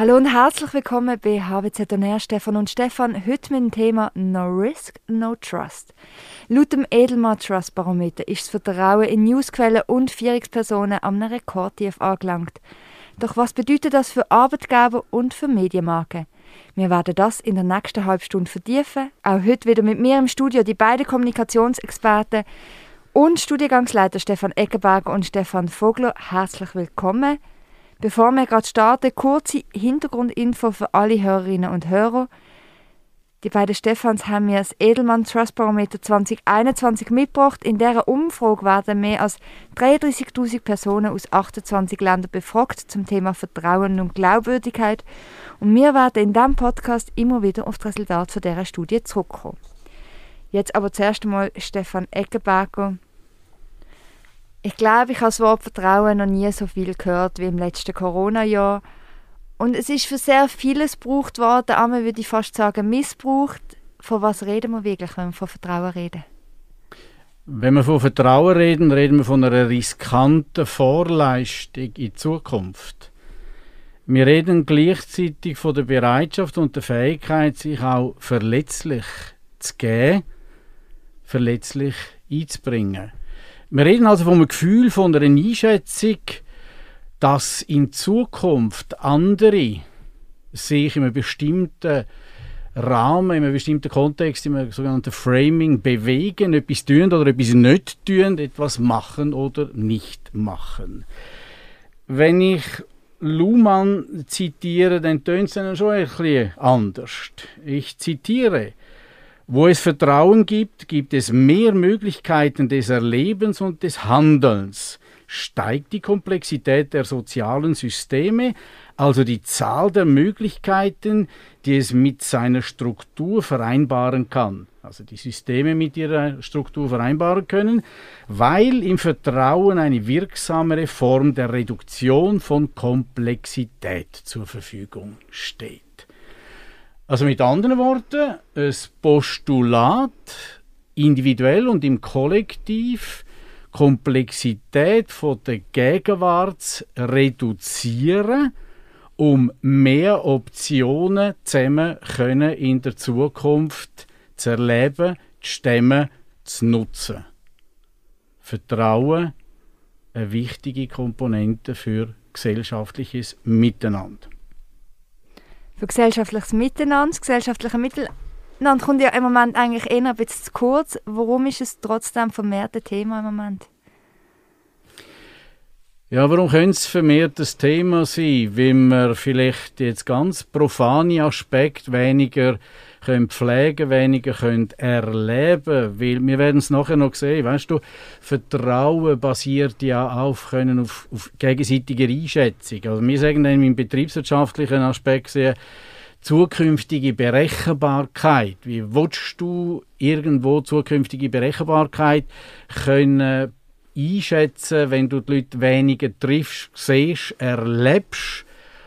Hallo und herzlich willkommen bei HWZ On Stefan und Stefan. Heute mit dem Thema No Risk, No Trust. Laut dem Edelmann Trust Barometer ist das Vertrauen in Newsquellen und Führungspersonen am Rekordtief angelangt. Doch was bedeutet das für Arbeitgeber und für Medienmarken? Wir werden das in der nächsten halben Stunde vertiefen. Auch heute wieder mit mir im Studio die beiden Kommunikationsexperten und Studiengangsleiter Stefan Eckenberger und Stefan Vogler. Herzlich willkommen. Bevor wir gerade starten, kurze Hintergrundinfo für alle Hörerinnen und Hörer. Die beiden Stefans haben mir das Edelmann Trust Barometer 2021 mitgebracht. In dieser Umfrage werden mehr als 33.000 Personen aus 28 Ländern befragt zum Thema Vertrauen und Glaubwürdigkeit. Und wir werden in diesem Podcast immer wieder auf das Resultat dieser Studie zurückkommen. Jetzt aber zuerst einmal Stefan Eckenberger. Ich glaube, ich habe das Wort Vertrauen noch nie so viel gehört wie im letzten Corona-Jahr. Und es ist für sehr vieles gebraucht worden, einmal würde ich fast sagen missbraucht. Von was reden wir wirklich, wenn wir von Vertrauen reden? Wenn wir von Vertrauen reden, reden wir von einer riskanten Vorleistung in Zukunft. Wir reden gleichzeitig von der Bereitschaft und der Fähigkeit, sich auch verletzlich zu geben, verletzlich einzubringen. Wir reden also vom Gefühl, von einer Einschätzung, dass in Zukunft andere sich in einem bestimmten Rahmen, in einem bestimmten Kontext, in einem sogenannten Framing bewegen, etwas tun oder etwas nicht tun, etwas machen oder nicht machen. Wenn ich Luhmann zitiere, dann tönt es dann schon ein bisschen anders. Ich zitiere, wo es Vertrauen gibt, gibt es mehr Möglichkeiten des Erlebens und des Handelns. Steigt die Komplexität der sozialen Systeme, also die Zahl der Möglichkeiten, die es mit seiner Struktur vereinbaren kann. Also die Systeme mit ihrer Struktur vereinbaren können, weil im Vertrauen eine wirksamere Form der Reduktion von Komplexität zur Verfügung steht. Also mit anderen Worten, ein Postulat individuell und im Kollektiv Komplexität von der Gegenwart zu reduzieren, um mehr Optionen zusammen können in der Zukunft zu erleben, zu stemmen, zu nutzen. Vertrauen eine wichtige Komponente für gesellschaftliches Miteinander für gesellschaftliches Miteinander. Das gesellschaftliche Miteinander kommt ja im Moment eigentlich eher ein bisschen zu kurz. Warum ist es trotzdem vermehrt ein Thema im Moment? Ja, warum könnte es vermehrt das Thema sein, wenn man vielleicht jetzt ganz profane Aspekte weniger können pflegen, weniger können erleben, weil wir werden es nachher noch sehen, weißt du, Vertrauen basiert ja auf, können auf, auf gegenseitiger Einschätzung. Also wir sagen dann im betriebswirtschaftlichen Aspekt sehen, zukünftige Berechenbarkeit. Wie willst du irgendwo zukünftige Berechenbarkeit können einschätzen, wenn du die Leute weniger triffst, siehst, erlebst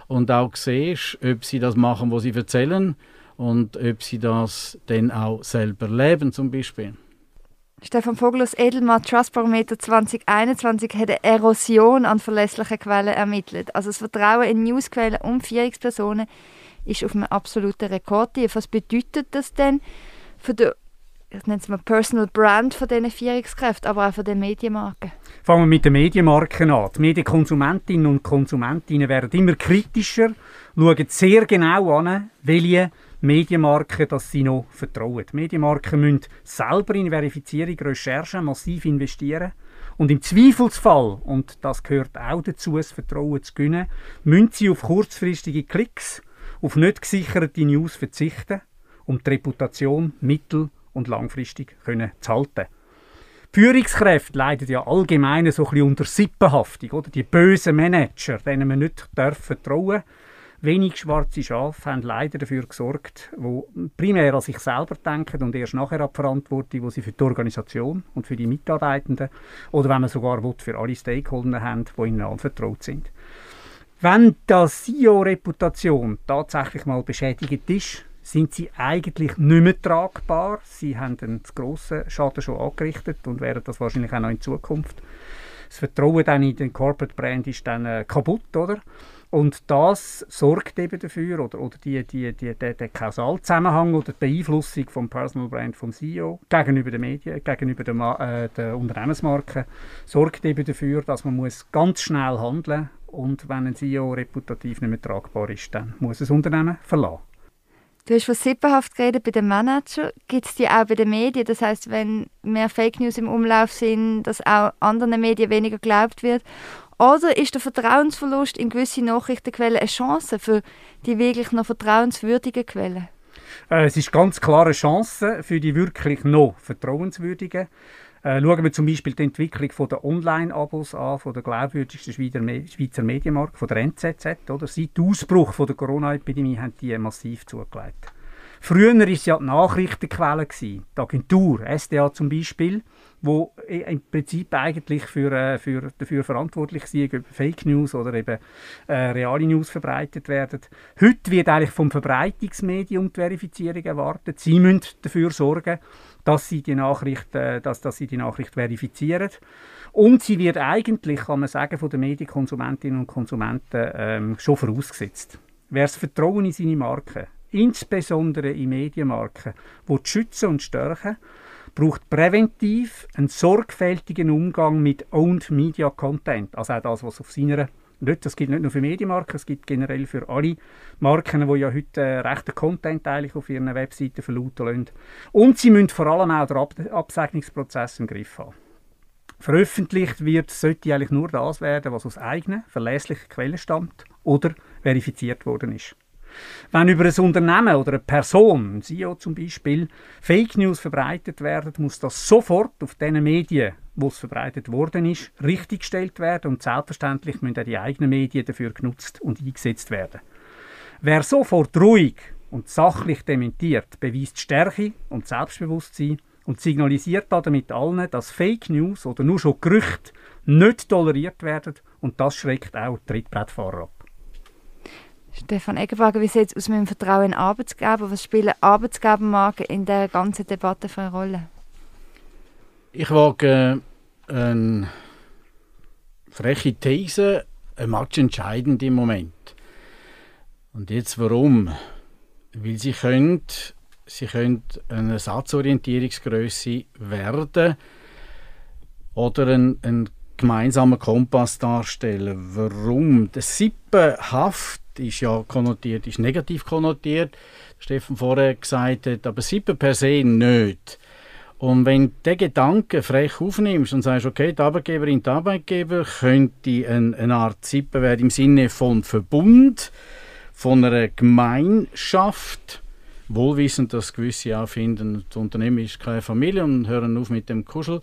und auch siehst, ob sie das machen, was sie erzählen und ob sie das dann auch selber leben zum Beispiel. Stefan Vogelus Edelmann Trust Barometer 2021 hat eine Erosion an verlässlichen Quellen ermittelt. Also das Vertrauen in Newsquellen und Führungspersonen ist auf einem absoluten Rekordtief. Was bedeutet das denn für die ich nenne es mal Personal Brand von diesen Führungskräften, aber auch von den Medienmarken? Fangen wir mit den Medienmarken an. Die Medienkonsumentinnen und Konsumentinnen werden immer kritischer, schauen sehr genau an, welche Medienmarken dass sie noch vertrauen. Die Medienmarken müssen selber in Verifizierung, Recherche massiv investieren. Und im Zweifelsfall, und das gehört auch dazu, das Vertrauen zu gewinnen, müssen sie auf kurzfristige Klicks, auf nicht gesicherte News verzichten, um die Reputation mittel- und langfristig zu halten. Führungskräfte leiden ja allgemein so ein bisschen unter Sippenhaftung, oder? Die bösen Manager, denen man nicht vertrauen darf. Wenig schwarze Schafe haben leider dafür gesorgt, wo primär an sich selber denken und erst nachher an die Verantwortung, die sie für die Organisation und für die Mitarbeitenden oder wenn man sogar will, für alle Stakeholder haben, die ihnen anvertraut sind. Wenn die CEO-Reputation tatsächlich mal beschädigt ist, sind sie eigentlich nicht mehr tragbar. Sie haben einen grossen Schaden schon angerichtet und werden das wahrscheinlich auch noch in Zukunft. Das Vertrauen dann in den Corporate Brand ist dann äh, kaputt, oder? Und das sorgt eben dafür, oder, oder die, die, die, der, der Kausalzusammenhang oder die Beeinflussung vom Personal Brand vom CEO gegenüber den Medien, gegenüber der, äh, der Unternehmensmarke, sorgt eben dafür, dass man muss ganz schnell handeln und wenn ein CEO reputativ nicht mehr tragbar ist, dann muss das Unternehmen verlassen. Du hast von Sippenhaft geredet bei den Managern. Gibt es die auch bei den Medien? Das heißt, wenn mehr Fake News im Umlauf sind, dass auch anderen Medien weniger geglaubt wird? Oder ist der Vertrauensverlust in gewisse Nachrichtenquellen eine Chance für die wirklich noch vertrauenswürdigen Quellen? Äh, es ist ganz klar eine Chance für die wirklich noch vertrauenswürdigen. Äh, schauen wir zum Beispiel die Entwicklung der Online-Abos an, von der glaubwürdigsten Schweizer Medienmarkt, von der NZZ. Oder? Seit Ausbruch von der Corona-Epidemie haben die massiv zugelegt. Früher war es ja die Nachrichtenquelle, die Agentur, SDA zum Beispiel, wo im Prinzip eigentlich für, äh, für, dafür verantwortlich sind, ob Fake News oder eben äh, reale News verbreitet werden. Heute wird eigentlich vom Verbreitungsmedium die Verifizierung erwartet. Sie müssen dafür sorgen, dass sie die Nachricht, äh, dass, dass sie die Nachricht verifizieren. Und sie wird eigentlich, kann man sagen, von den Medienkonsumentinnen und Konsumenten ähm, schon vorausgesetzt. Wer das Vertrauen in seine Marke, insbesondere in Medienmarken, will schützen und stärken braucht präventiv einen sorgfältigen Umgang mit Owned Media Content. Also auch das, was auf seiner nicht, das gilt nicht nur für Medienmarken, es gibt generell für alle Marken, die ja heute äh, rechten Content eigentlich auf ihren Webseiten verlauten lassen. Und sie müssen vor allem auch den Ab Absegnungsprozess im Griff haben. Veröffentlicht wird, sollte eigentlich nur das werden, was aus eigenen, verlässlichen Quellen stammt oder verifiziert worden ist. Wenn über ein Unternehmen oder eine Person, ein CEO zum Beispiel, Fake News verbreitet werden, muss das sofort auf den Medien, wo es verbreitet worden ist, richtiggestellt werden und selbstverständlich müssen auch die eigenen Medien dafür genutzt und eingesetzt werden. Wer sofort ruhig und sachlich dementiert, beweist Stärke und Selbstbewusstsein und signalisiert damit allen, dass Fake News oder nur schon Gerüchte nicht toleriert werden und das schreckt auch Trittbrettfahrer ab. Stefan Eggenberger, wie sieht es aus mit dem Vertrauen in Arbeitsgeber? Was spielen Arbeitsgebermarken in der ganzen Debatte für eine Rolle? Ich wage äh, eine freche These, ein Match entscheidend im Moment. Und jetzt warum? Weil sie können, sie können eine Satzorientierungsgröße werden oder ein, ein gemeinsamer Kompass darstellen. Warum? Der Sippenhaft ist ja konnotiert, ist negativ konnotiert, Steffen vorher gesagt hat, aber Sippen per se nicht. Und wenn du den Gedanken frech aufnimmst und sagst, okay, die Arbeitgeberin, die Arbeitgeber könnte eine, eine Art Sippen werden im Sinne von Verbund, von einer Gemeinschaft, wohlwissend, dass gewisse auch finden, das Unternehmen ist keine Familie und hören auf mit dem Kuschel.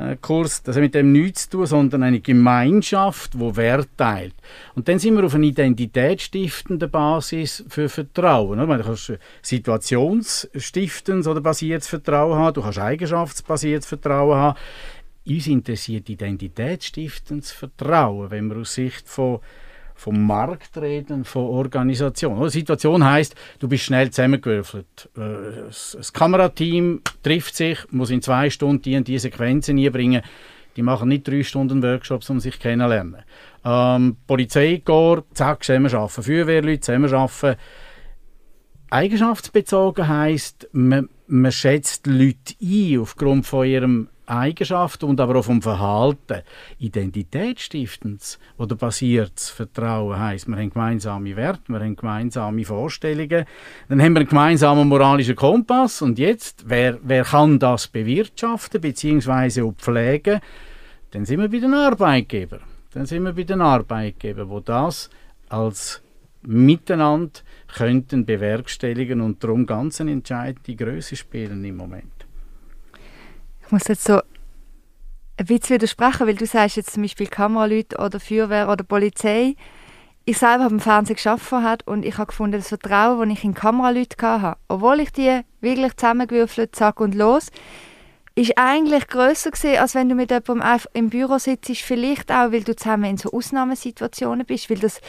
Äh, Kurs, das hat mit dem nichts zu tun, sondern eine Gemeinschaft, wo Wert teilt. Und dann sind wir auf einer identitätsstiftenden Basis für Vertrauen. Du kannst situationsstiftend oder basiertes Vertrauen haben, du kannst eigenschaftsbasiertes Vertrauen haben. Uns interessiert identitätsstiftendes Vertrauen, wenn wir aus Sicht von vom Markt reden, von Organisation. Die Situation heißt, du bist schnell zusammengewürfelt. Äh, das Kamerateam trifft sich, muss in zwei Stunden die und die Sequenzen einbringen. Die machen nicht drei Stunden Workshops, um sich kennenzulernen. Ähm, Polizeikorps, zack, zusammenarbeiten. Feuerwehrleute, zusammenarbeiten. Eigenschaftsbezogen heisst, man, man schätzt Leute ein aufgrund von ihrem Eigenschaften und aber auch vom Verhalten. Identitätsstiftendes oder basiertes Vertrauen heisst, wir haben gemeinsame Werte, wir haben gemeinsame Vorstellungen, dann haben wir einen gemeinsamen moralischen Kompass und jetzt, wer, wer kann das bewirtschaften bzw. pflegen, dann sind wir bei den Arbeitgebern. Dann sind wir bei den Arbeitgebern, wo das als Miteinander könnten bewerkstelligen und darum ganz eine entscheidende Größe spielen im Moment. Ich muss jetzt so ein bisschen widersprechen, weil du sagst jetzt zum Beispiel Kameraleute oder Feuerwehr oder Polizei. Ich selber habe im Fernsehen gearbeitet und ich habe gefunden, das Vertrauen, das ich in Kameraleute hatte, obwohl ich die wirklich zusammengewürfelt, zack und los, ist eigentlich grösser gewesen, als wenn du mit jemandem im Büro sitzt, vielleicht auch, weil du zusammen in so Ausnahmesituationen bist, weil das,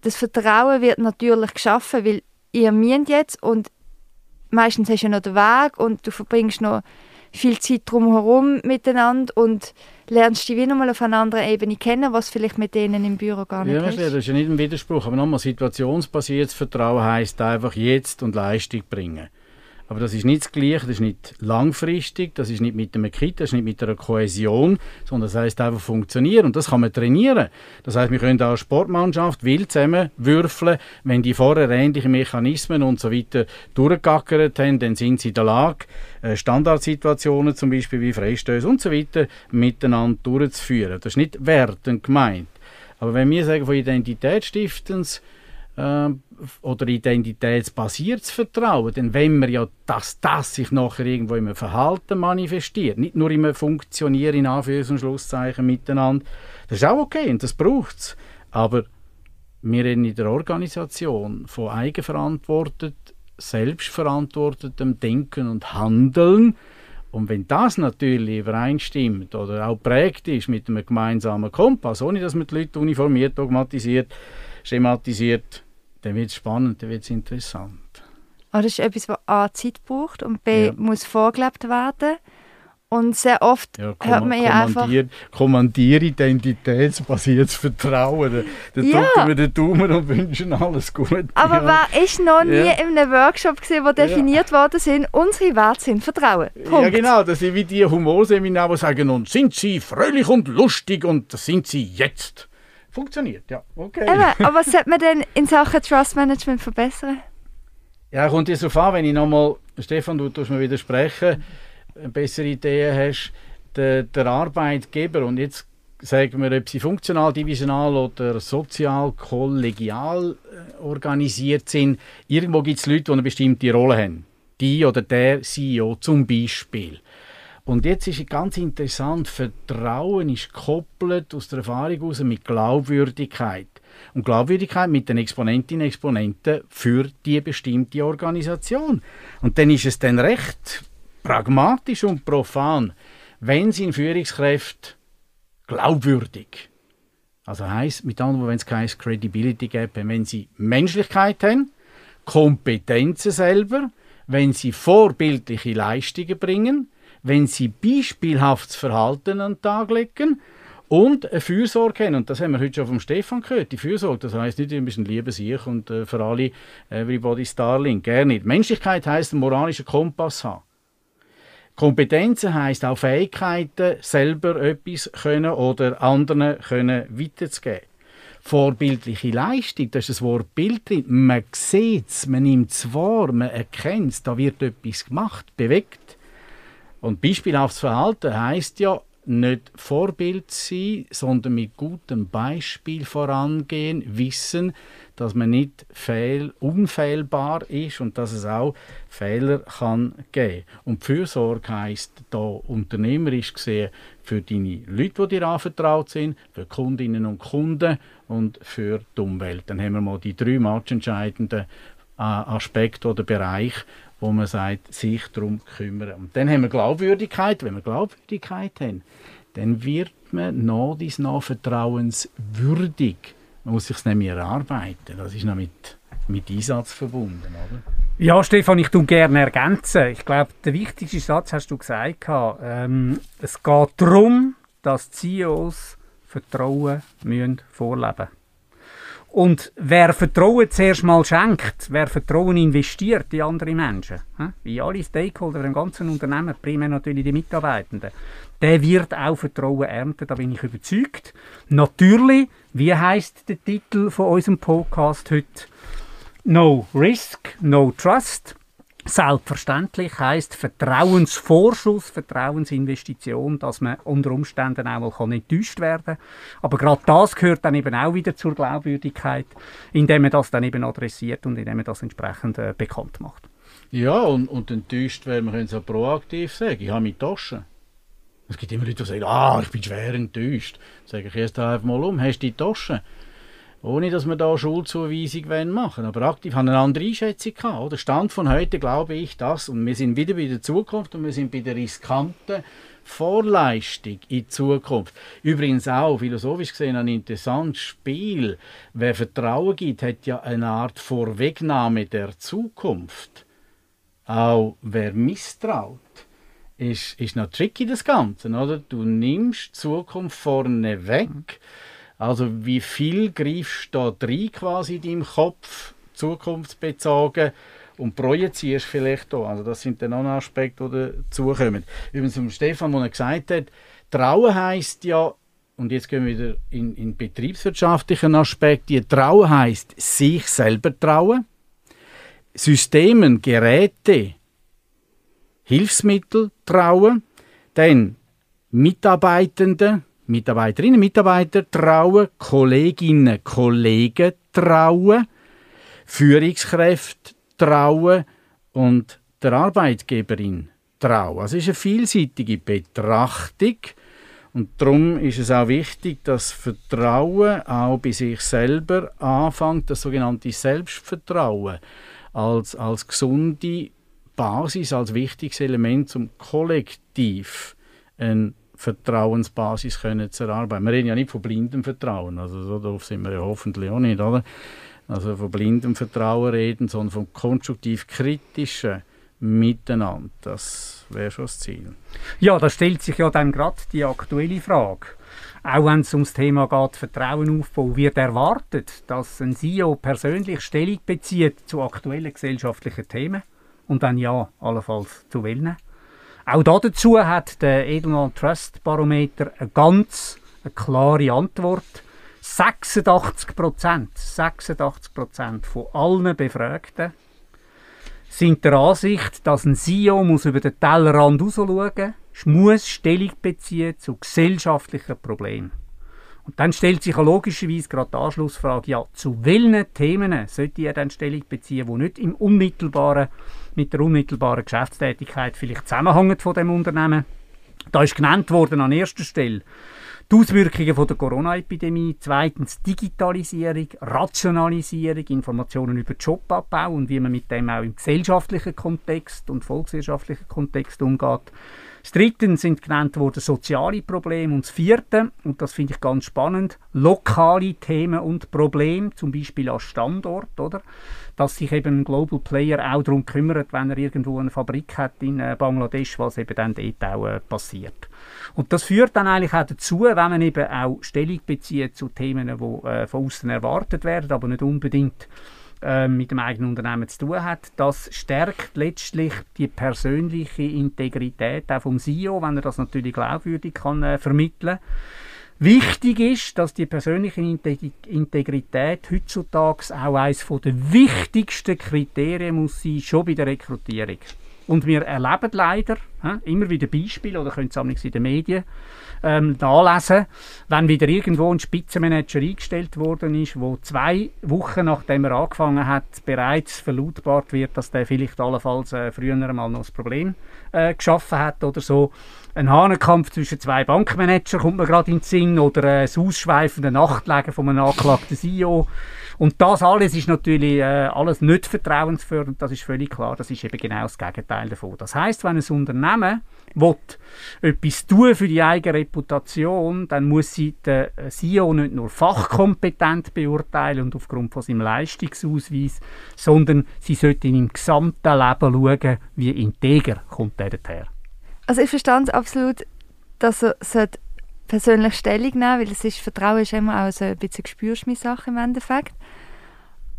das Vertrauen wird natürlich geschaffen, weil ihr müsst jetzt und meistens hast du ja noch den Weg und du verbringst noch viel Zeit drumherum miteinander und lernst du die wie nochmal auf einer anderen Ebene kennen, was vielleicht mit denen im Büro gar nicht ja, ist. Das ist ja nicht ein Widerspruch, aber nochmal, situationsbasiertes Vertrauen heisst einfach jetzt und Leistung bringen. Aber das ist nicht das Gleiche, das ist nicht langfristig, das ist nicht mit einem Kit, das ist nicht mit einer Kohäsion, sondern das heißt einfach funktionieren und das kann man trainieren. Das heißt, wir können auch Sportmannschaft wild zusammen würfeln, wenn die vorher ähnliche Mechanismen und so weiter durchgackert haben, dann sind sie in der Lage, äh, Standardsituationen zum Beispiel wie Freistöße und so weiter miteinander durchzuführen. Das ist nicht wertend gemeint. Aber wenn wir sagen von Identitätsstiftens, äh, oder identitätsbasiertes Vertrauen, dann wenn wir ja, dass das sich nachher irgendwo im Verhalten manifestiert, nicht nur im Funktionieren in Anführungs- und Schlusszeichen miteinander, das ist auch okay und das braucht es. Aber wir reden in der Organisation von eigenverantwortet, selbstverantwortetem Denken und Handeln und wenn das natürlich übereinstimmt oder auch prägt ist mit einem gemeinsamen Kompass, ohne dass man die Leute uniformiert, dogmatisiert, schematisiert, dann wird es spannend, dann wird es interessant. Oh, das ist etwas, was A Zeit braucht und B ja. muss vorgelebt werden. Und sehr oft ja, hört man ja einfach... Kommandier-identitätsbasiertes Vertrauen. Da ja. drücken wir den Daumen und wünschen alles Gute. Aber ja. wer ist noch nie ja. in einem Workshop gesehen, wo definiert worden sind, unsere Werte sind Vertrauen. Punkt. Ja genau, das sind wie die Humorseminare, die sagen, und sind sie fröhlich und lustig und das sind sie jetzt. Funktioniert, ja. Okay. Eben, aber was sollte man denn in Sachen Trust Management verbessern? Ja, kommt jetzt darauf an, wenn ich nochmal, Stefan, du tust mir widersprechen, eine bessere Idee hast, der, der Arbeitgeber, und jetzt sagen wir, ob sie funktional, divisional oder sozial, kollegial äh, organisiert sind, irgendwo gibt es Leute, die eine bestimmte Rolle haben. Die oder der CEO zum Beispiel. Und jetzt ist es ganz interessant, Vertrauen ist gekoppelt aus der Erfahrung heraus mit Glaubwürdigkeit. Und Glaubwürdigkeit mit den Exponentinnen und Exponenten für die bestimmte Organisation. Und dann ist es dann recht pragmatisch und profan, wenn sie in Führungskräfte glaubwürdig, also heißt mit anderen Worten, wenn es keine Credibility gibt, wenn sie Menschlichkeit haben, Kompetenzen selber, wenn sie vorbildliche Leistungen bringen, wenn sie beispielhaftes Verhalten an den Tag legen und eine Fürsorge haben. Und das haben wir heute schon vom Stefan gehört. Die Fürsorge, das heisst nicht, wir müssen lieben sich und äh, für alle everybody's darling. Gerne nicht. Menschlichkeit heisst, einen moralischen Kompass haben. Kompetenzen heisst auch Fähigkeiten, selber etwas können oder anderen können weiterzugeben. Vorbildliche Leistung, das ist das Wort Bild drin. Man sieht es, man nimmt es wahr, man erkennt es, da wird etwas gemacht, bewegt. Und beispielhaftes Verhalten heißt ja nicht Vorbild sein, sondern mit gutem Beispiel vorangehen, wissen, dass man nicht fehl, unfehlbar ist und dass es auch Fehler kann geben. Und Fürsorge heisst da unternehmerisch gesehen für deine Leute, die dir anvertraut sind, für Kundinnen und Kunden und für die Umwelt. Dann haben wir mal die drei matchentscheidenden äh, Aspekte oder Bereiche, wo man sagt, sich darum kümmern. Und dann haben wir Glaubwürdigkeit. Wenn wir Glaubwürdigkeit haben, dann wird man noch dies noch vertrauenswürdig. Man muss sich nämlich erarbeiten. Das ist noch mit, mit Einsatz verbunden, oder? Ja, Stefan, ich tue gerne ergänzen. Ich glaube, der wichtigste Satz hast du gesagt. Ähm, es geht darum, dass CEOs Vertrauen müssen vorleben und wer Vertrauen zuerst mal schenkt, wer Vertrauen investiert in andere Menschen, in alle Stakeholder im ganzen Unternehmen, primär natürlich die Mitarbeitenden, der wird auch Vertrauen ernten, da bin ich überzeugt. Natürlich, wie heißt der Titel von unserem Podcast heute? No Risk, No Trust. Selbstverständlich heißt Vertrauensvorschuss, Vertrauensinvestition, dass man unter Umständen auch mal enttäuscht werden kann. Aber gerade das gehört dann eben auch wieder zur Glaubwürdigkeit, indem man das dann eben adressiert und indem man das entsprechend äh, bekannt macht. Ja, und, und enttäuscht werden, wir können es auch proaktiv sagen. Ich habe meine Tasche. Es gibt immer Leute, die sagen, ah, ich bin schwer enttäuscht. Sage ich erst einfach mal um, hast du die Tasche? Ohne dass wir da Schulzuweisung machen wollen. Aber aktiv haben eine andere Einschätzung gehabt. Der Stand von heute glaube ich das. Und wir sind wieder bei der Zukunft und wir sind bei der riskanten Vorleistung in Zukunft. Übrigens auch, philosophisch gesehen, ein interessantes Spiel. Wer Vertrauen gibt, hat ja eine Art Vorwegnahme der Zukunft. Auch wer misstraut, ist, ist noch tricky, das Ganze. Oder? Du nimmst die Zukunft vorne weg. Also wie viel greifst du da rein quasi in deinem Kopf, zukunftsbezogen, und projizierst vielleicht auch. Also das sind dann auch Aspekte, die dazukommen. Übrigens zum Stefan, der gesagt hat, Trauen heisst ja, und jetzt gehen wir wieder in, in betriebswirtschaftlichen Aspekt, die Trauen heisst, sich selber trauen, Systemen, Geräte, Hilfsmittel trauen, dann Mitarbeitende, Mitarbeiterinnen, Mitarbeiter trauen, Kolleginnen, Kollegen trauen, Führungskräfte trauen und der Arbeitgeberin trauen. Also es ist eine vielseitige Betrachtung und darum ist es auch wichtig, dass Vertrauen auch bei sich selber anfängt, das sogenannte Selbstvertrauen als, als gesunde Basis, als wichtiges Element zum kollektiv eine Vertrauensbasis können zu erarbeiten. Wir reden ja nicht von blindem Vertrauen, also so doof sind wir ja hoffentlich auch nicht, oder? Also von blindem Vertrauen reden, sondern vom konstruktiv-kritischen Miteinander. Das wäre schon das Ziel. Ja, da stellt sich ja dann gerade die aktuelle Frage. Auch wenn es ums Thema geht, Vertrauen aufbauen, wird erwartet, dass ein CEO persönlich Stellung bezieht zu aktuellen gesellschaftlichen Themen und dann ja, allenfalls zu wählen. Auch dazu hat der Edelman Trust Barometer eine ganz eine klare Antwort. 86 Prozent, 86 Prozent von allen Befragten sind der Ansicht, dass ein CEO muss über den Tellerrand rausschauen muss, Stellung beziehen zu gesellschaftlichen Problemen. Und dann stellt sich logischerweise gerade die Anschlussfrage, ja, zu welchen Themen sollte er dann Stellung beziehen, die nicht im unmittelbaren, mit der unmittelbaren Geschäftstätigkeit vielleicht zusammenhängen von dem Unternehmen. Da ist genannt worden an erster Stelle die Auswirkungen von der Corona-Epidemie, zweitens Digitalisierung, Rationalisierung, Informationen über Jobabbau und wie man mit dem auch im gesellschaftlichen Kontext und volkswirtschaftlichen Kontext umgeht. Das dritte sind genannt worden soziale Probleme und das vierte, und das finde ich ganz spannend, lokale Themen und Probleme, zum Beispiel als Standort, oder? Dass sich eben ein Global Player auch darum kümmert, wenn er irgendwo eine Fabrik hat in äh, Bangladesch, was eben dann dort auch äh, passiert. Und das führt dann eigentlich auch dazu, wenn man eben auch Stellung bezieht zu Themen, die äh, von außen erwartet werden, aber nicht unbedingt ähm, mit dem eigenen Unternehmen zu tun hat. Das stärkt letztlich die persönliche Integrität auch vom CEO, wenn er das natürlich glaubwürdig kann äh, vermitteln Wichtig ist, dass die persönliche Integrität heutzutage auch eines der wichtigsten Kriterien muss sein, schon bei der Rekrutierung. Und wir erleben leider he, immer wieder Beispiele, oder können es in den Medien ähm, nachlesen, wenn wieder irgendwo ein Spitzenmanager eingestellt worden ist, wo zwei Wochen nachdem er angefangen hat, bereits verlautbart wird, dass der vielleicht allenfalls äh, früher mal noch ein Problem äh, geschaffen hat oder so. Ein Hahnenkampf zwischen zwei Bankmanagern kommt mir gerade in den Sinn oder äh, das ausschweifende Nachtlegen von einem angeklagten CEO. Und das alles ist natürlich äh, alles nicht vertrauensfördernd, das ist völlig klar. Das ist eben genau das Gegenteil davon. Das heißt, wenn ein Unternehmen will, etwas tun für die eigene Reputation, dann muss sie den CEO nicht nur fachkompetent beurteilen und aufgrund von seinem Leistungsausweis, sondern sie sollte in im gesamten Leben schauen, wie integer kommt er daher. Also ich verstand absolut, dass er persönlich Stellung nehmen weil es ist, Vertrauen ist immer auch so ein bisschen Gespürschmi-Sache im Endeffekt.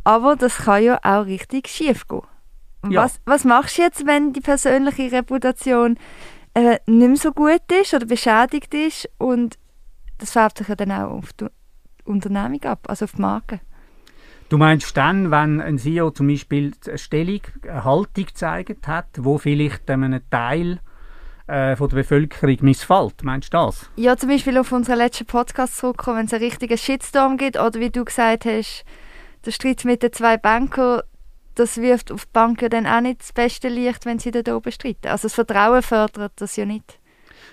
Aber das kann ja auch richtig schief gehen. Ja. Was, was machst du jetzt, wenn die persönliche Reputation äh, nicht mehr so gut ist oder beschädigt ist und das färbt sich ja dann auch auf die Unternehmung ab, also auf die Marke? Du meinst dann, wenn ein CEO zum Beispiel eine Stellung, eine Haltung gezeigt hat, wo vielleicht einem Teil äh, von der Bevölkerung missfällt. Meinst du das? Ja, zum Beispiel auf unseren letzten Podcast zurückkommen, wenn es einen richtigen Shitstorm gibt oder wie du gesagt hast, der Streit mit den zwei Bankern, das wirft auf die Banken dann auch nicht das beste Licht, wenn sie da oben streiten. Also das Vertrauen fördert das ja nicht.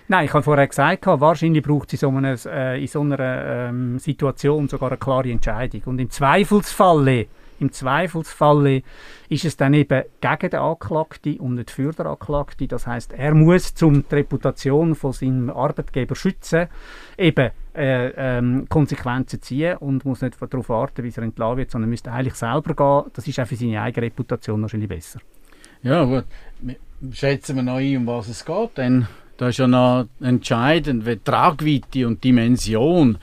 Nein, ich habe vorher gesagt, wahrscheinlich braucht es in so einer, äh, in so einer ähm, Situation sogar eine klare Entscheidung. Und im Zweifelsfalle im Zweifelsfall ist es dann eben gegen den Anklagten und nicht für den Anklagten. Das heißt, er muss, um die Reputation von seinem Arbeitgeber schützen, eben äh, ähm, Konsequenzen ziehen und muss nicht darauf warten, bis er entlassen wird, sondern müsste eigentlich selber gehen. Das ist auch für seine eigene Reputation wahrscheinlich besser. Ja, gut. schätzen wir noch ein, um was es geht. Denn da ist ja noch entscheidend, wie Tragweite und Dimension.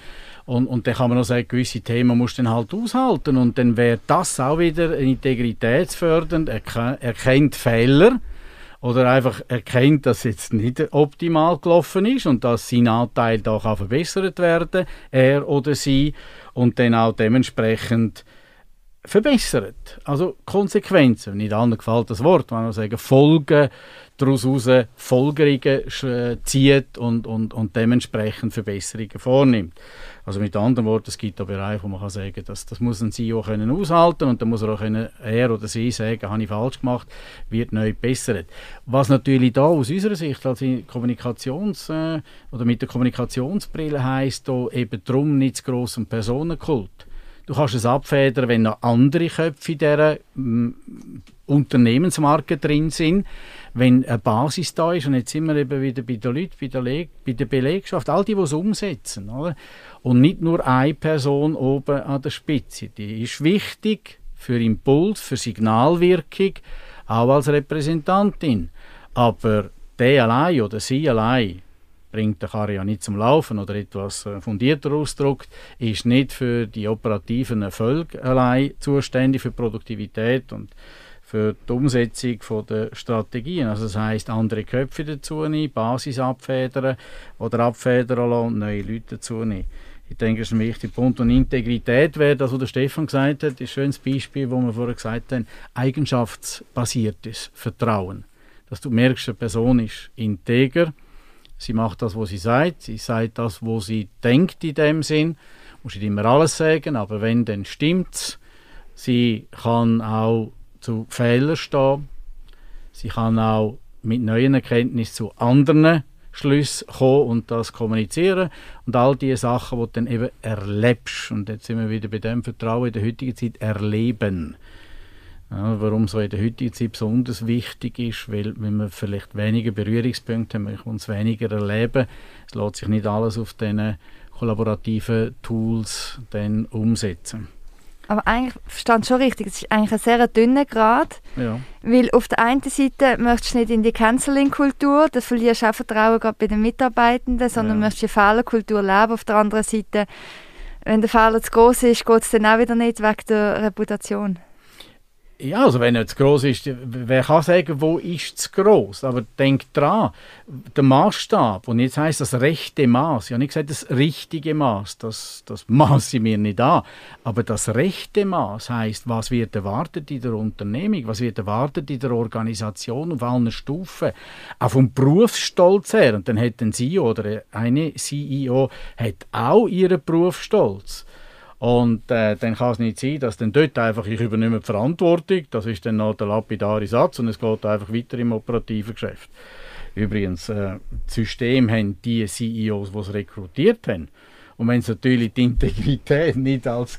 Und, und dann kann man noch sagen, gewisse Themen muss dann halt aushalten. Und dann wäre das auch wieder integritätsfördernd, erkennt Fehler. Oder einfach erkennt, dass es jetzt nicht optimal gelaufen ist und dass sein Anteil da kann verbessert werden, er oder sie, und dann auch dementsprechend verbessert. Also Konsequenzen, nicht allen gefällt das Wort, man muss sagen, Folgen daraus heraus Folgerungen zieht und, und, und dementsprechend Verbesserungen vornimmt. Also mit anderen Worten, es gibt da Bereiche, wo man kann sagen, dass das muss ein CEO können aushalten und dann muss er auch können, er oder sie sagen, habe ich falsch gemacht, wird neu bessert. Was natürlich da aus unserer Sicht als Kommunikations- äh, oder mit der Kommunikationsbrille heißt, da eben drum nicht zu grossen Personenkult. Du kannst es abfedern, wenn noch andere Köpfe in dieser mm, Unternehmensmarke drin sind, wenn eine Basis da ist, und jetzt sind wir eben wieder bei den Leuten, bei der, Le bei der Belegschaft, all die, die es umsetzen, oder? und nicht nur eine Person oben an der Spitze. Die ist wichtig für Impuls, für Signalwirkung, auch als Repräsentantin. Aber der allein oder sie allein bringt der Karre ja nicht zum Laufen oder etwas äh, fundierter ausdrückt, ist nicht für die operativen Erfolge allein zuständig, für Produktivität und für die Umsetzung der Strategien. Also das heißt andere Köpfe dazu nehmen, Basis abfedern oder abfedern lassen und neue Leute dazu nehmen. Ich denke, das ist ein wichtiger Punkt. Und Integrität wäre das, was der Stefan gesagt hat, ein schönes Beispiel, wo wir vorher gesagt haben, eigenschaftsbasiertes Vertrauen. Dass du merkst, eine Person ist integer, sie macht das, was sie sagt, sie sagt das, was sie denkt in dem Sinn. Muss nicht immer alles sagen, aber wenn, dann stimmt es. Sie kann auch zu Fehlern stehen. Sie kann auch mit neuen Erkenntnissen zu anderen Schlüsse kommen und das kommunizieren und all diese Sachen, die du dann eben erlebst. Und jetzt sind wir wieder bei dem Vertrauen in der heutigen Zeit, erleben. Ja, warum so in der heutigen Zeit besonders wichtig ist, weil wenn wir vielleicht weniger Berührungspunkte haben, wir uns weniger erleben, es lässt sich nicht alles auf diesen kollaborativen Tools dann umsetzen. Aber eigentlich verstand schon richtig, es ist eigentlich ein sehr dünner Grad. Ja. Weil auf der einen Seite möchtest du nicht in die Canceling-Kultur, da verlierst du auch Vertrauen gerade bei den Mitarbeitenden, sondern ja. möchtest die Fehlerkultur leben. Auf der anderen Seite, wenn der Fehler zu groß ist, geht es dann auch wieder nicht wegen der Reputation. Ja, also wenn er zu groß ist, wer kann sagen, wo ist zu groß? Aber denk dran, der Maßstab, und jetzt heißt das rechte Maß, ja nicht gesagt das richtige Maß, das, das maße ich mir nicht an, aber das rechte Maß heißt, was wird erwartet in der Unternehmung, was wird erwartet in der Organisation auf allen Stufen, auch vom Berufsstolz her, und dann hat ein CEO oder eine CEO hat auch ihren Berufsstolz. Und äh, dann kann es nicht sein, dass dann dort einfach, ich übernehme die Verantwortung, das ist dann noch der lapidare Satz und es geht einfach weiter im operativen Geschäft. Übrigens, äh, das System haben die CEOs, die es rekrutiert haben, und wenn sie natürlich die Integrität nicht als,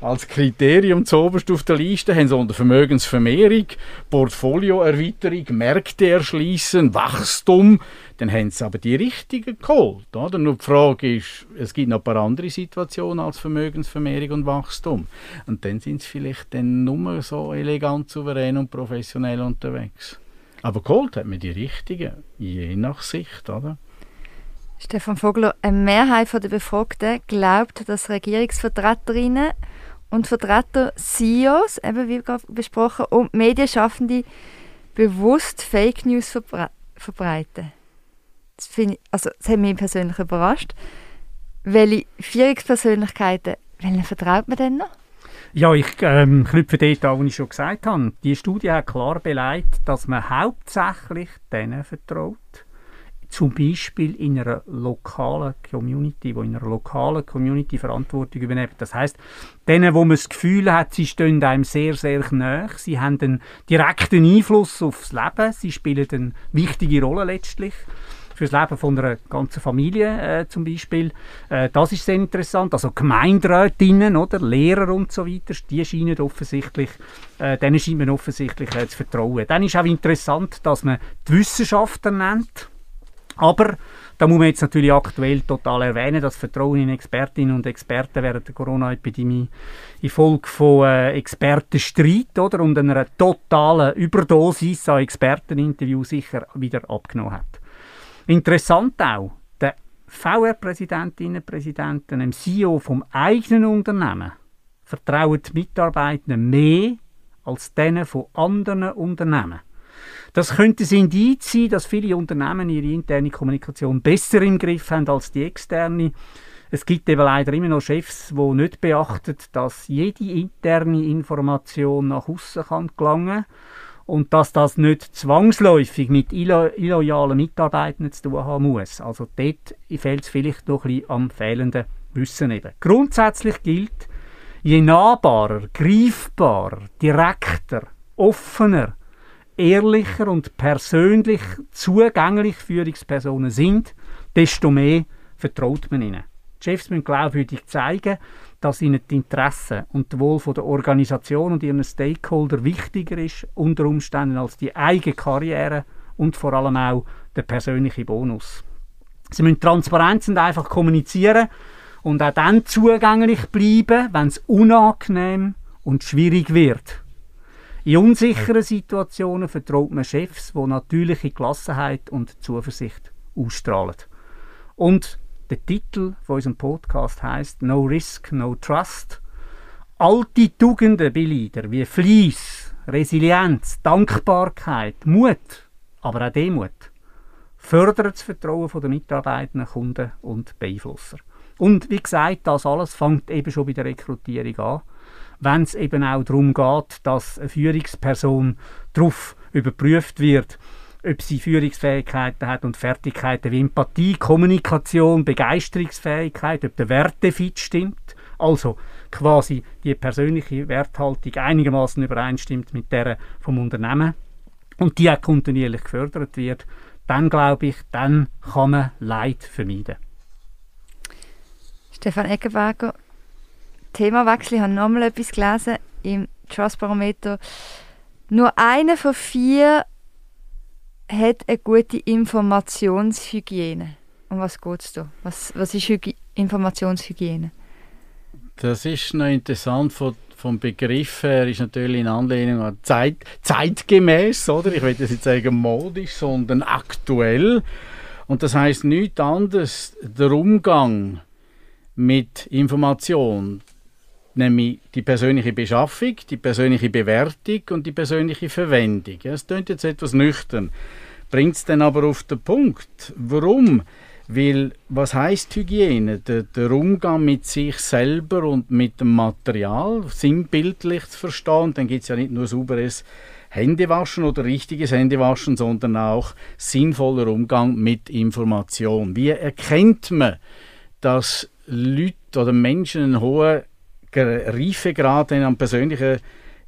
als Kriterium zuoberst auf der Liste haben, sondern Vermögensvermehrung, Portfolioerweiterung, Märkte erschließen, Wachstum, dann haben sie aber die richtigen geholt. Oder? Nur die Frage ist, es gibt noch ein paar andere Situationen als Vermögensvermehrung und Wachstum. Und dann sind sie vielleicht dann nur so elegant, souverän und professionell unterwegs. Aber geholt hat man die richtigen, je nach Sicht. Oder? Stefan Vogler, eine Mehrheit der Befragten glaubt, dass Regierungsvertreterinnen und Vertreter CEOs, eben wie gerade besprochen, und Medienschaffende bewusst Fake News verbre verbreiten. Das, ich, also, das hat mich persönlich überrascht. Welche Führungspersönlichkeiten, welchen vertraut man denn noch? Ja, ich ähm, knüpfe dort an, was ich schon gesagt habe. Die Studie hat klar beleidigt, dass man hauptsächlich denen vertraut, zum Beispiel in einer lokalen Community, wo in einer lokalen Community Verantwortung übernehmen. Das heißt, denen, wo man das Gefühl hat, sie stehen einem sehr, sehr nahe, sie haben einen direkten Einfluss aufs Leben, sie spielen eine wichtige Rolle letztlich fürs Leben von einer ganzen Familie äh, zum Beispiel. Äh, das ist sehr interessant. Also Gemeinderätinnen oder Lehrer und so weiter, die scheinen offensichtlich, äh, denen scheint man offensichtlich äh, zu vertrauen. Dann ist auch interessant, dass man die Wissenschaftler nennt Aber da muss man jetzt natürlich aktuell total erwähnen, dass Vertrauen in Expertinnen und Experten während der Corona-Epidemie infolge von äh, Expertenstreit oder, und einer totalen Überdosis an Experteninterviews sicher wieder abgenommen hat. Interessant auch, der VR-Präsidentinnen und Präsidenten, dem CEO vom eigenen Unternehmen, vertrauen die Mitarbeiter mehr als denen von anderen Unternehmen. Das könnte ein Indiz sein, dass viele Unternehmen ihre interne Kommunikation besser im Griff haben als die externe. Es gibt eben leider immer noch Chefs, die nicht beachten, dass jede interne Information nach außen kann gelangen und dass das nicht zwangsläufig mit illo illoyalen Mitarbeitern zu tun haben muss. Also dort fehlt es vielleicht noch ein bisschen am fehlenden Wissen eben. Grundsätzlich gilt, je nahbarer, greifbarer, direkter, offener ehrlicher und persönlich zugänglich Führungspersonen sind, desto mehr vertraut man ihnen. Die Chefs müssen glaubwürdig zeigen, dass ihnen die Interessen und das Wohl der Organisation und ihren Stakeholder wichtiger ist, unter Umständen als die eigene Karriere und vor allem auch der persönliche Bonus. Sie müssen transparent und einfach kommunizieren und auch dann zugänglich bleiben, wenn es unangenehm und schwierig wird. In unsicheren Situationen vertraut man Chefs, die natürliche Gelassenheit und Zuversicht ausstrahlen. Und der Titel von unserem Podcast heißt No Risk, No Trust. Alte Tugenden belieder wie Fleiss, Resilienz, Dankbarkeit, Mut, aber auch Demut fördern das Vertrauen der Mitarbeitenden, Kunden und Beeinflusser. Und wie gesagt, das alles fängt eben schon bei der Rekrutierung an wenn es eben auch darum geht, dass eine Führungsperson darauf überprüft wird, ob sie Führungsfähigkeiten hat und Fertigkeiten wie Empathie, Kommunikation, Begeisterungsfähigkeit, ob der Wertefit stimmt, also quasi die persönliche Werthaltung einigermaßen übereinstimmt mit der vom Unternehmen und die auch kontinuierlich gefördert wird, dann glaube ich, dann kann man Leid vermeiden. Stefan Eckenberger, Themawechsel. Ich habe nochmal etwas gelesen im Trustbarometer. Nur einer von vier hat eine gute Informationshygiene. Um was geht es da? Was, was ist Hygi Informationshygiene? Das ist noch interessant von, vom Begriff her, ist natürlich in Anlehnung an Zeit, zeitgemäß, oder? Ich will das jetzt sagen modisch, sondern aktuell. Und das heißt nichts anderes, der Umgang mit Information, nämlich die persönliche Beschaffung, die persönliche Bewertung und die persönliche Verwendung. Es klingt jetzt etwas nüchtern, bringt es dann aber auf den Punkt. Warum? Weil, was heißt Hygiene? Der, der, Umgang mit sich selber und mit dem Material, sinnbildlich zu verstehen. Dann gibt es ja nicht nur sauberes Händewaschen oder richtiges Händewaschen, sondern auch sinnvoller Umgang mit Information. Wie erkennt man, dass Leute oder Menschen einen hohen Reifegrad an persönlicher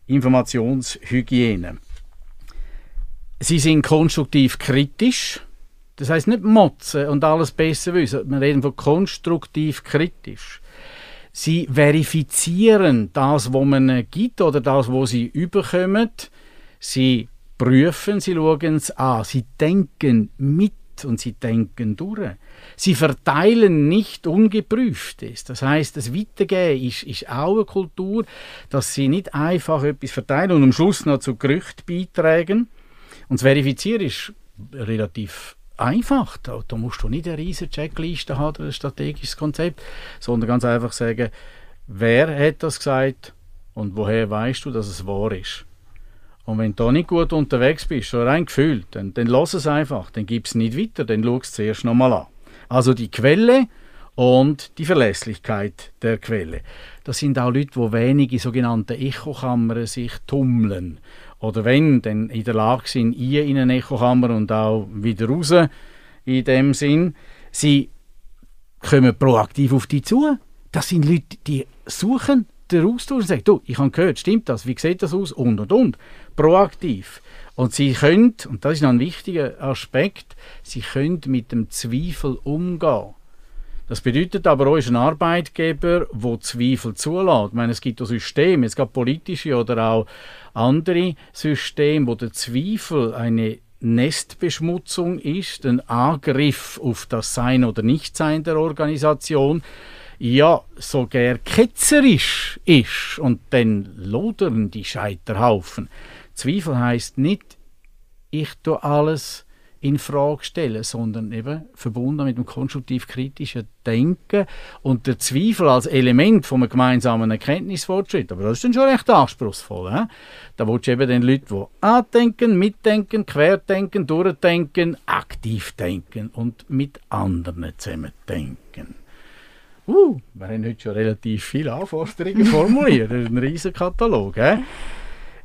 Informationshygiene. Sie sind konstruktiv kritisch, das heißt nicht motzen und alles besser wissen. Wir reden von konstruktiv kritisch. Sie verifizieren das, was man gibt oder das, was sie überkommen. Sie prüfen, sie schauen es an. Sie denken mit und sie denken durch. Sie verteilen nicht ungeprüftes. Das heißt, das Weitergeben ist, ist auch eine Kultur, dass sie nicht einfach etwas verteilen und am Schluss noch zu Gerüchten beitragen. Und das Verifizieren ist relativ einfach. Da, da, musst du nicht eine riesige Checkliste haben, ein strategisches Konzept, sondern ganz einfach sagen, wer hat das gesagt und woher weißt du, dass es wahr ist. Und wenn du da nicht gut unterwegs bist, so rein gefühlt, dann, dann lass es einfach, dann gib es nicht weiter, dann schau es zuerst nochmal an. Also die Quelle und die Verlässlichkeit der Quelle. Das sind auch Leute, die wenige sogenannte Echokammern sich tummeln. Oder wenn, dann in der Lage sind, ihr in eine Echokammer und auch wieder raus, in dem Sinn. Sie kommen proaktiv auf die zu. Das sind Leute, die suchen den Austausch und sagen, du, ich habe gehört, stimmt das, wie sieht das aus und und und proaktiv. Und sie können, und das ist noch ein wichtiger Aspekt, sie können mit dem Zweifel umgehen. Das bedeutet aber auch, ist ein Arbeitgeber, der Zweifel zulässt. Ich meine, es gibt auch Systeme, es gibt politische oder auch andere Systeme, wo der Zweifel eine Nestbeschmutzung ist, ein Angriff auf das Sein oder Nichtsein der Organisation, ja sogar ketzerisch ist und dann lodern die Scheiterhaufen. Zweifel heißt nicht, ich tue alles in Frage stellen, sondern eben verbunden mit dem konstruktiv-kritischen Denken und der Zweifel als Element einem gemeinsamen Erkenntnisfortschritt. Aber das ist dann schon recht anspruchsvoll. He? Da willst du eben den Leuten, die andenken, mitdenken, querdenken, durchdenken, aktiv denken und mit anderen zusammen denken. Uh, wir haben heute schon relativ viele Anforderungen formuliert. Das ist ein riesiger Katalog. He?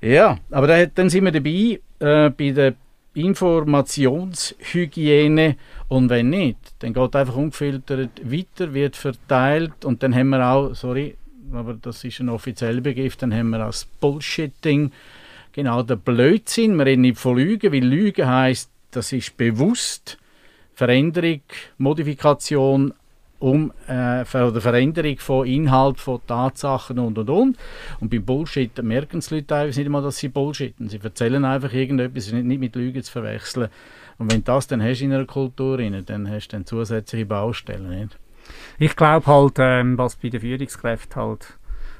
Ja, aber da, dann sind wir dabei äh, bei der Informationshygiene und wenn nicht, dann geht einfach ungefiltert weiter, wird verteilt und dann haben wir auch, sorry, aber das ist ein offizieller Begriff, dann haben wir das Bullshitting, genau der Blödsinn, wir reden nicht von Lügen, weil Lügen heißt, das ist bewusst Veränderung, Modifikation, um äh, oder Veränderung von Inhalt, von Tatsachen und und und. Und beim Bullshit merken es Leute teilweise nicht einmal, dass sie bullshitten. Sie erzählen einfach irgendetwas, ist nicht mit Lügen zu verwechseln. Und wenn das dann hast in einer Kultur, rein, dann hast du dann zusätzliche Baustellen. Nicht? Ich glaube halt, ähm, was bei den Führungskräften halt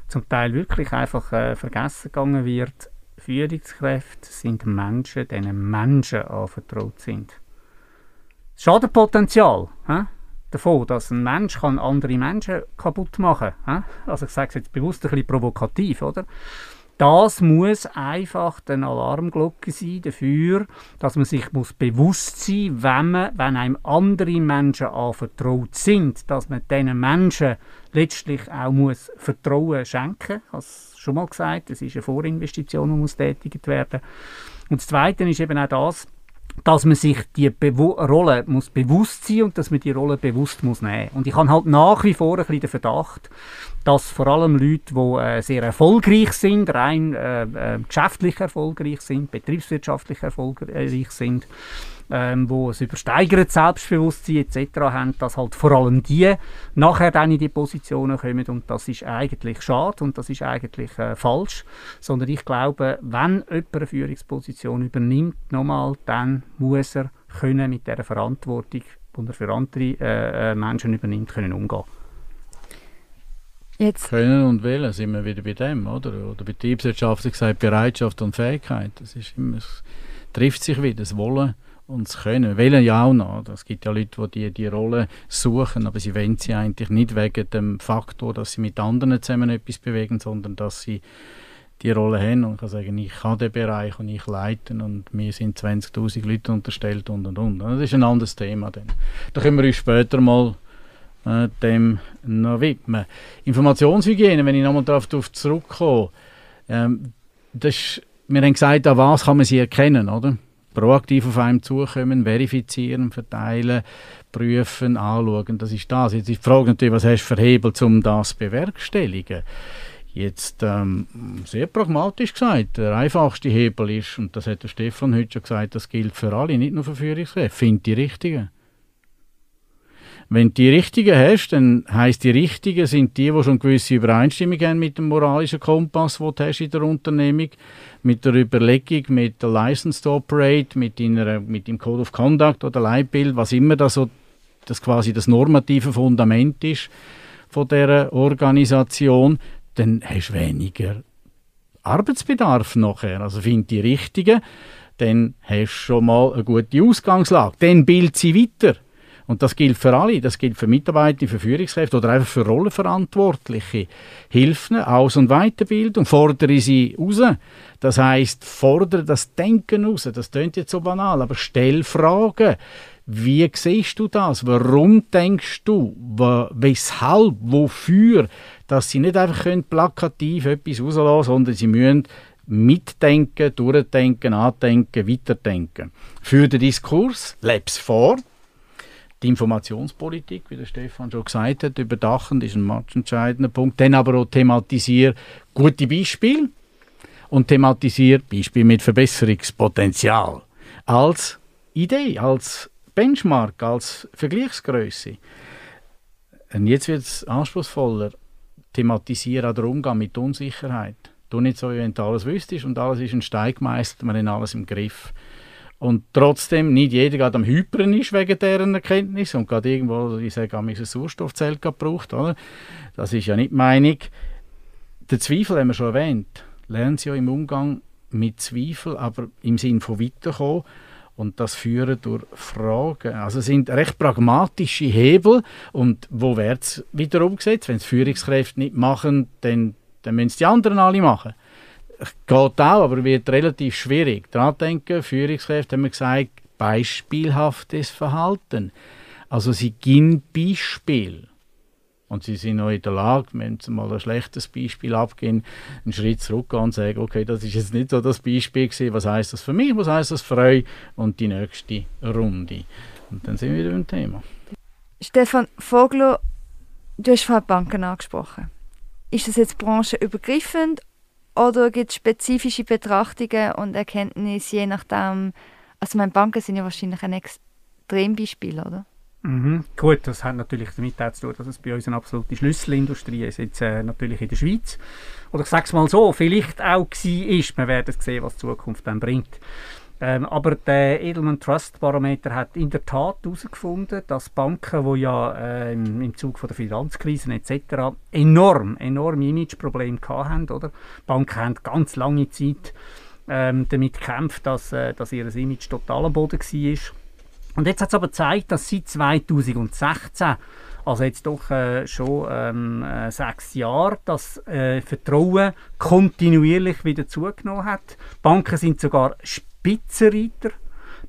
zum Teil wirklich einfach äh, vergessen gegangen wird, Führungskräfte sind Menschen, denen Menschen anvertraut sind. Schadenpotenzial, hä? Davon, dass ein Mensch kann andere Menschen kaputt machen kann. Also ich sage es jetzt bewusst ein bisschen provokativ, oder? Das muss einfach eine Alarmglocke sein dafür, dass man sich muss bewusst sein muss, wenn, wenn einem andere Menschen anvertraut sind, dass man diesen Menschen letztlich auch muss Vertrauen schenken muss. Ich habe schon mal gesagt, es ist eine Vorinvestition, die muss tätigt werden. Und das Zweite ist eben auch das, dass man sich die Bewu Rolle muss bewusst sein und dass man die Rolle bewusst muss nehmen. Und ich habe halt nach wie vor ein bisschen den Verdacht, dass vor allem Leute, die äh, sehr erfolgreich sind, rein äh, äh, geschäftlich erfolgreich sind, betriebswirtschaftlich erfolgreich sind, ähm, wo ein übersteigertes Selbstbewusstsein etc. haben, dass halt vor allem die nachher dann in die Positionen kommen und das ist eigentlich schade und das ist eigentlich äh, falsch, sondern ich glaube, wenn jemand eine Führungsposition übernimmt, nochmal, dann muss er können mit der Verantwortung, die er für andere äh, äh, Menschen übernimmt, können umgehen. Jetzt. Können und wollen, sind wir wieder bei dem, oder? Oder betriebswirtschaftlich gesagt Bereitschaft und Fähigkeit. Das ist immer, es trifft sich wieder, das Wollen und das Können. Wählen ja auch noch. Es gibt ja Leute, die, die die Rolle suchen, aber sie wollen sie eigentlich nicht wegen dem Faktor, dass sie mit anderen zusammen etwas bewegen, sondern dass sie die Rolle haben und kann sagen, ich kann den Bereich und ich leiten und mir sind 20'000 Leute unterstellt und und und. Das ist ein anderes Thema dann. Da können wir uns später mal äh, dem noch widmen. Informationshygiene, wenn ich nochmal darauf zurückkomme, ähm, das, wir haben gesagt, an was kann man sie erkennen, oder? Proaktiv auf einem zukommen, verifizieren, verteilen, prüfen, anschauen. Das ist das. Jetzt ist die Frage natürlich, was hast du für Hebel, um das zu bewerkstelligen? Jetzt ähm, sehr pragmatisch gesagt, der einfachste Hebel ist, und das hat der Stefan heute schon gesagt, das gilt für alle, nicht nur für Führungskräfte, find die richtigen. Wenn die richtigen hast, dann heisst die richtigen sind die, die schon gewisse Übereinstimmung haben mit dem moralischen Kompass, den du hast in der Unternehmung, mit der Überlegung, mit der License to Operate, mit, deiner, mit dem Code of Conduct oder Leitbild, was immer das, so, das quasi das normative Fundament ist von der Organisation, dann hast du weniger Arbeitsbedarf nachher. Also find die richtigen, dann hast du schon mal eine gute Ausgangslage. Dann bild sie weiter. Und das gilt für alle, das gilt für Mitarbeiter, für Führungskräfte oder einfach für Rollenverantwortliche. Hilf ihnen, Aus- und Weiterbildung, fordere sie raus. Das heißt, fordere das Denken raus. Das klingt jetzt so banal, aber stell Fragen. Wie siehst du das? Warum denkst du? Weshalb? Wofür? Dass sie nicht einfach können plakativ etwas rauslassen sondern sie müssen mitdenken, durchdenken, andenken, weiterdenken. Für den Diskurs, leb's vor, die Informationspolitik, wie der Stefan schon gesagt hat, überdachen ist ein entscheidender Punkt. Dann aber auch thematisieren gute Beispiele und thematisieren Beispiele mit Verbesserungspotenzial als Idee, als Benchmark, als Vergleichsgröße. Und jetzt wird es anspruchsvoller. Thematisieren auch der Umgang mit Unsicherheit. Du nicht so, wenn du alles wüsstest und alles ist ein Steig gemeistert, man hat alles im Griff. Und trotzdem nicht jeder gerade am Hyperen ist wegen deren Erkenntnis und gerade irgendwo, ich sage, ein Sauerstoffzelt gebraucht, oder? Das ist ja nicht Meinung. Der Zweifel haben wir schon erwähnt. Lernen Sie ja im Umgang mit Zweifel, aber im Sinn von weiterkommen und das führen durch Fragen. Also es sind recht pragmatische Hebel und wo wird es wieder umgesetzt? Wenn es Führungskräfte nicht machen, dann, dann müssen es die anderen alle machen. Geht auch, aber wird relativ schwierig. Daran denken, Führungskräfte haben gesagt, beispielhaftes Verhalten. Also sie geben Beispiel. Und sie sind auch in der Lage, wenn sie mal ein schlechtes Beispiel abgehen, einen Schritt zurückgehen und sagen, okay, das ist jetzt nicht so das Beispiel gewesen, was heißt das für mich, was heißt das für euch und die nächste Runde. Und dann sind wir wieder beim Thema. Stefan Vogler, du hast vorhin Banken angesprochen. Ist das jetzt branchenübergreifend oder gibt es spezifische Betrachtungen und Erkenntnisse, je nachdem? Also, meine Banken sind ja wahrscheinlich ein Extrembeispiel, oder? Mhm. Gut, das hat natürlich damit auch zu tun, dass es bei uns eine absolute Schlüsselindustrie ist, jetzt äh, natürlich in der Schweiz. Oder ich sage es mal so, vielleicht auch war, wir werden sehen, was die Zukunft dann bringt. Ähm, aber der Edelman Trust Barometer hat in der Tat herausgefunden, dass Banken, die ja äh, im, im Zug von der Finanzkrise etc. enorm, enorme Imageprobleme hatten, oder? Banken haben ganz lange Zeit ähm, damit gekämpft, dass, äh, dass ihr Image total am Boden war und jetzt hat es aber gezeigt, dass seit 2016, also jetzt doch äh, schon ähm, äh, sechs Jahre, das äh, Vertrauen kontinuierlich wieder zugenommen hat. Banken sind sogar Spitzenreiter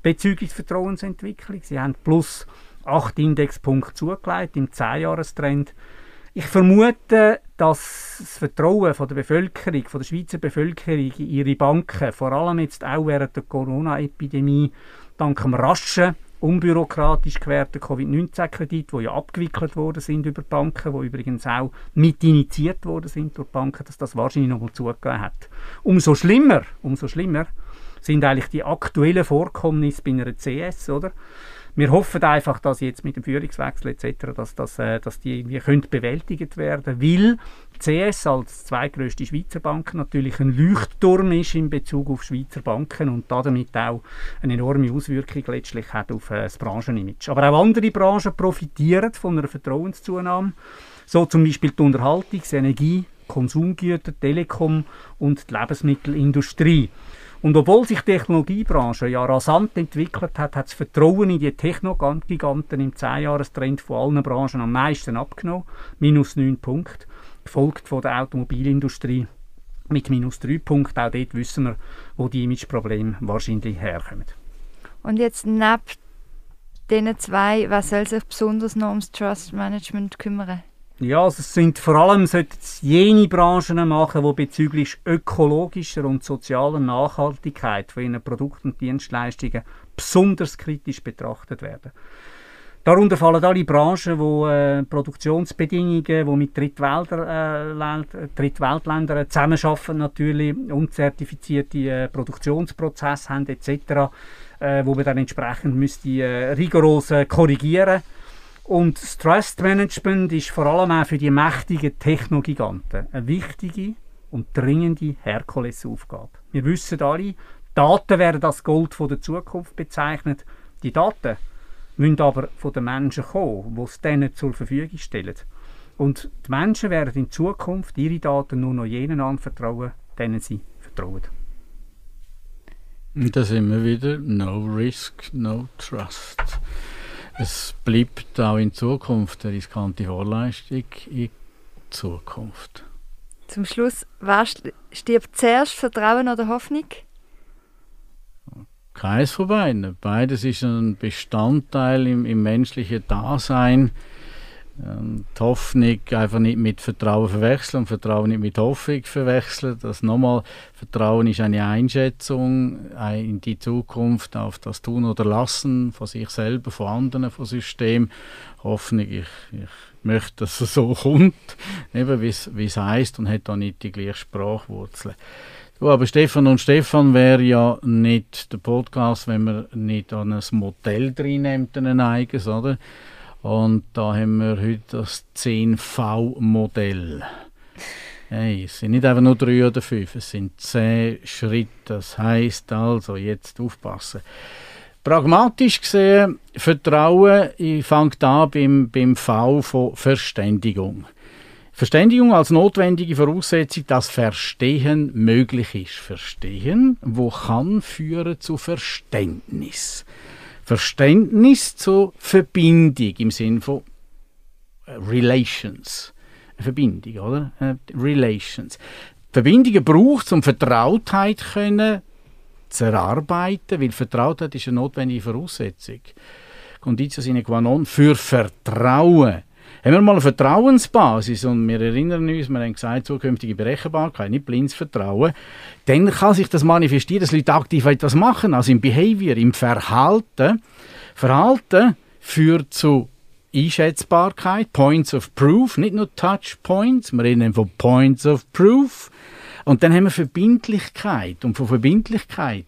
bezüglich Vertrauensentwicklung. Sie haben plus 8 Indexpunkte zugelegt im 10-Jahres-Trend. Ich vermute, dass das Vertrauen von der Bevölkerung, von der Schweizer Bevölkerung in ihre Banken, vor allem jetzt auch während der Corona-Epidemie, dank dem raschen unbürokratisch gewährten Covid-19-Kredite, die ja abgewickelt worden sind über Banken, die übrigens auch mit initiiert worden sind durch Banken, dass das wahrscheinlich noch mal zugegeben hat. Umso schlimmer, umso schlimmer sind eigentlich die aktuellen Vorkommnisse bei einer CS, oder? wir hoffen einfach, dass jetzt mit dem Führungswechsel etc., dass, dass, äh, dass die irgendwie können bewältigt werden weil CS als zweitgrößte Schweizer Bank natürlich ein Leuchtturm ist in Bezug auf Schweizer Banken und damit auch eine enorme Auswirkung letztlich hat auf äh, das Branchenimage. Aber auch andere Branchen profitieren von einer Vertrauenszunahme, so zum Beispiel die Unterhaltungs-, Energie-, Konsumgüter, Telekom und die Lebensmittelindustrie. Und obwohl sich die Technologiebranche ja rasant entwickelt hat, hat das Vertrauen in die Technogiganten im 10-Jahres-Trend von allen Branchen am meisten abgenommen, minus 9 Punkte, gefolgt von der Automobilindustrie mit minus 3 Punkten. Auch dort wissen wir, wo die Imageprobleme wahrscheinlich herkommen. Und jetzt neben diesen zwei, was soll sich besonders noch ums Trust Management kümmern? Ja, also es sind vor allem jene Branchen machen, die bezüglich ökologischer und sozialer Nachhaltigkeit von ihren Produkten und Dienstleistungen besonders kritisch betrachtet werden. Darunter fallen alle Branchen, wo äh, Produktionsbedingungen, wo mit Drittweltländern äh, Drittweltländern zusammenarbeiten, natürlich unzertifizierte äh, Produktionsprozesse haben etc., äh, wo man dann entsprechend müsste, äh, rigoros äh, korrigieren müsste und das Trust Management ist vor allem auch für die mächtigen Technogiganten eine wichtige und dringende Herkulesaufgabe. Wir wissen alle, Daten werden als Gold der Zukunft bezeichnet. Die Daten müssen aber von den Menschen kommen, die es denen zur Verfügung stellen. Und die Menschen werden in Zukunft ihre Daten nur noch jenen anvertrauen, denen sie vertrauen. Da sind wir wieder. No risk, no trust. Es bleibt auch in Zukunft eine riskante Vorleistung in Zukunft. Zum Schluss, was stirbt zuerst, Vertrauen oder Hoffnung? Keines von beiden. Beides ist ein Bestandteil im, im menschlichen Dasein. Ähm, die Hoffnung einfach nicht mit Vertrauen verwechseln und Vertrauen nicht mit Hoffnung verwechseln. Das nochmal, Vertrauen ist eine Einschätzung in die Zukunft auf das Tun oder Lassen von sich selber, von anderen, von System. Hoffnung, ich, ich möchte, dass es so kommt, wie es heisst und hat da nicht die gleiche Sprachwurzel. Du, aber Stefan und Stefan wäre ja nicht der Podcast, wenn man nicht an ein Modell drin nimmt, ein eigenes, oder? Und da haben wir heute das 10V-Modell. Hey, es sind nicht einfach nur drei oder fünf, es sind zehn Schritte. Das heißt also, jetzt aufpassen. Pragmatisch gesehen, Vertrauen fängt an beim, beim V von Verständigung. Verständigung als notwendige Voraussetzung, dass Verstehen möglich ist. Verstehen, wo kann führen zu Verständnis. Verständnis zu Verbindung im Sinn von äh, Relations. Verbindung, oder? Äh, Relations. Verbindungen braucht um Vertrautheit können zu erarbeiten, weil Vertrautheit ist eine notwendige Voraussetzung. Conditio sine qua non für Vertrauen haben wir mal eine Vertrauensbasis und wir erinnern uns, wir haben gesagt, zukünftige Berechenbarkeit, nicht blindes Vertrauen, dann kann sich das manifestieren, dass Leute aktiv etwas machen, also im Behavior, im Verhalten. Verhalten führt zu Einschätzbarkeit, Points of Proof, nicht nur Touch Points, wir reden von Points of Proof. Und dann haben wir Verbindlichkeit. Und von Verbindlichkeit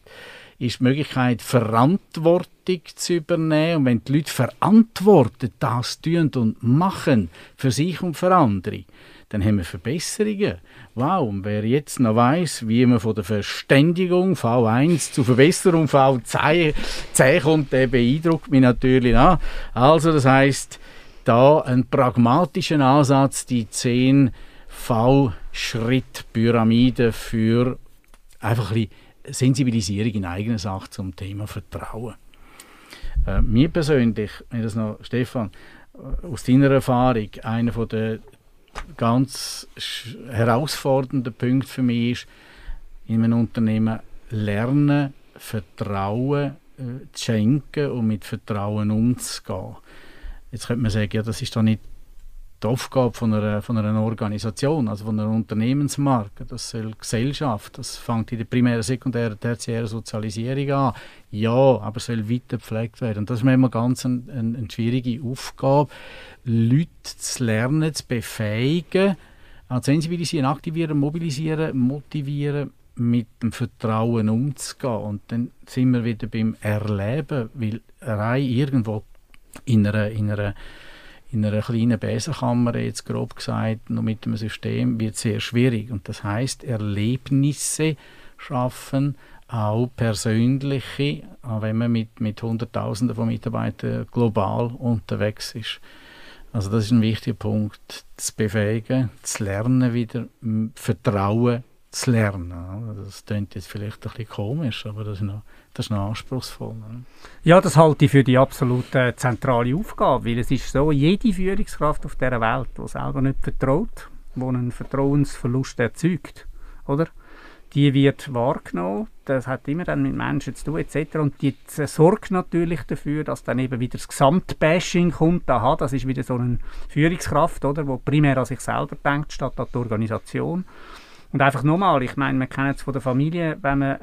ist die Möglichkeit, Verantwortung zu übernehmen. Und wenn die Leute verantwortet das tun und machen, für sich und für andere, dann haben wir Verbesserungen. Wow, und wer jetzt noch weiß, wie man von der Verständigung V1 zur Verbesserung V10 kommt, der beeindruckt mich natürlich. Noch. Also das heißt, da ein pragmatischer Ansatz, die 10 V-Schritt-Pyramide für einfach ein bisschen Sensibilisierung in eigener Sache zum Thema Vertrauen. Äh, mir persönlich, wenn das noch, Stefan, äh, aus deiner Erfahrung, einer von der ganz herausfordernden Punkte für mich ist, in einem Unternehmen lernen, Vertrauen äh, zu schenken und mit Vertrauen umzugehen. Jetzt könnte man sagen, ja, das ist doch nicht die Aufgabe von einer, von einer Organisation, also von einer Unternehmensmarke, das soll Gesellschaft, das fängt in der primären, sekundären, tertiären Sozialisierung an. Ja, aber soll weiter gepflegt werden. Und das ist mir immer ganz eine, eine, eine schwierige Aufgabe, Leute zu lernen, zu befähigen, zu sensibilisieren, aktivieren, mobilisieren, motivieren, mit dem Vertrauen umzugehen. Und dann sind wir wieder beim Erleben, weil rein irgendwo in einer, in einer in einer kleinen Besenkammer, jetzt grob gesagt, noch mit dem System, wird sehr schwierig. Und das heißt, Erlebnisse schaffen, auch persönliche, auch wenn man mit, mit Hunderttausenden von Mitarbeitern global unterwegs ist. Also das ist ein wichtiger Punkt, zu befähigen, zu lernen wieder, Vertrauen zu lernen. Das klingt jetzt vielleicht ein bisschen komisch, aber das ist noch das ist noch anspruchsvoll. Ja, das halte ich für die absolut äh, zentrale Aufgabe, weil es ist so, jede Führungskraft auf dieser Welt, die selber nicht vertraut, die einen Vertrauensverlust erzeugt, oder? die wird wahrgenommen, das hat immer dann mit Menschen zu tun etc. Und die sorgt natürlich dafür, dass dann eben wieder das Gesamtbashing kommt. Aha, das ist wieder so eine Führungskraft, oder, wo primär an sich selber denkt, statt an die Organisation. Und einfach nochmal, ich meine, wir kennen es von der Familie, wenn, man,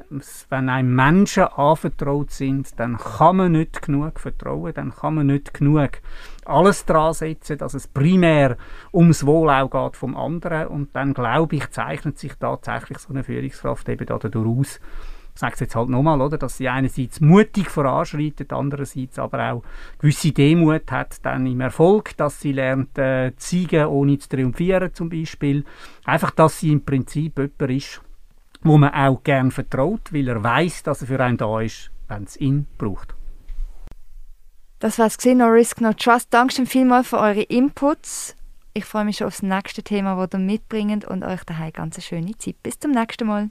wenn einem Menschen anvertraut sind, dann kann man nicht genug vertrauen, dann kann man nicht genug alles dran setzen, dass es primär ums Wohl auch geht vom anderen. Und dann, glaube ich, zeichnet sich tatsächlich so eine Führungskraft eben dadurch aus, ich sage es jetzt halt nochmal, oder, dass sie einerseits mutig voranschreitet, andererseits aber auch gewisse Demut hat dann im Erfolg, dass sie lernt äh, zu siegen, ohne zu triumphieren zum Beispiel. Einfach, dass sie im Prinzip jemand ist, wo man auch gern vertraut, weil er weiß, dass er für einen da ist, wenn es ihn braucht. Das war's gesehen, No Risk, No Trust. Dankeschön vielmals für eure Inputs. Ich freue mich schon aufs nächste Thema, das ihr mitbringt und euch daheim ganz eine schöne Zeit. Bis zum nächsten Mal.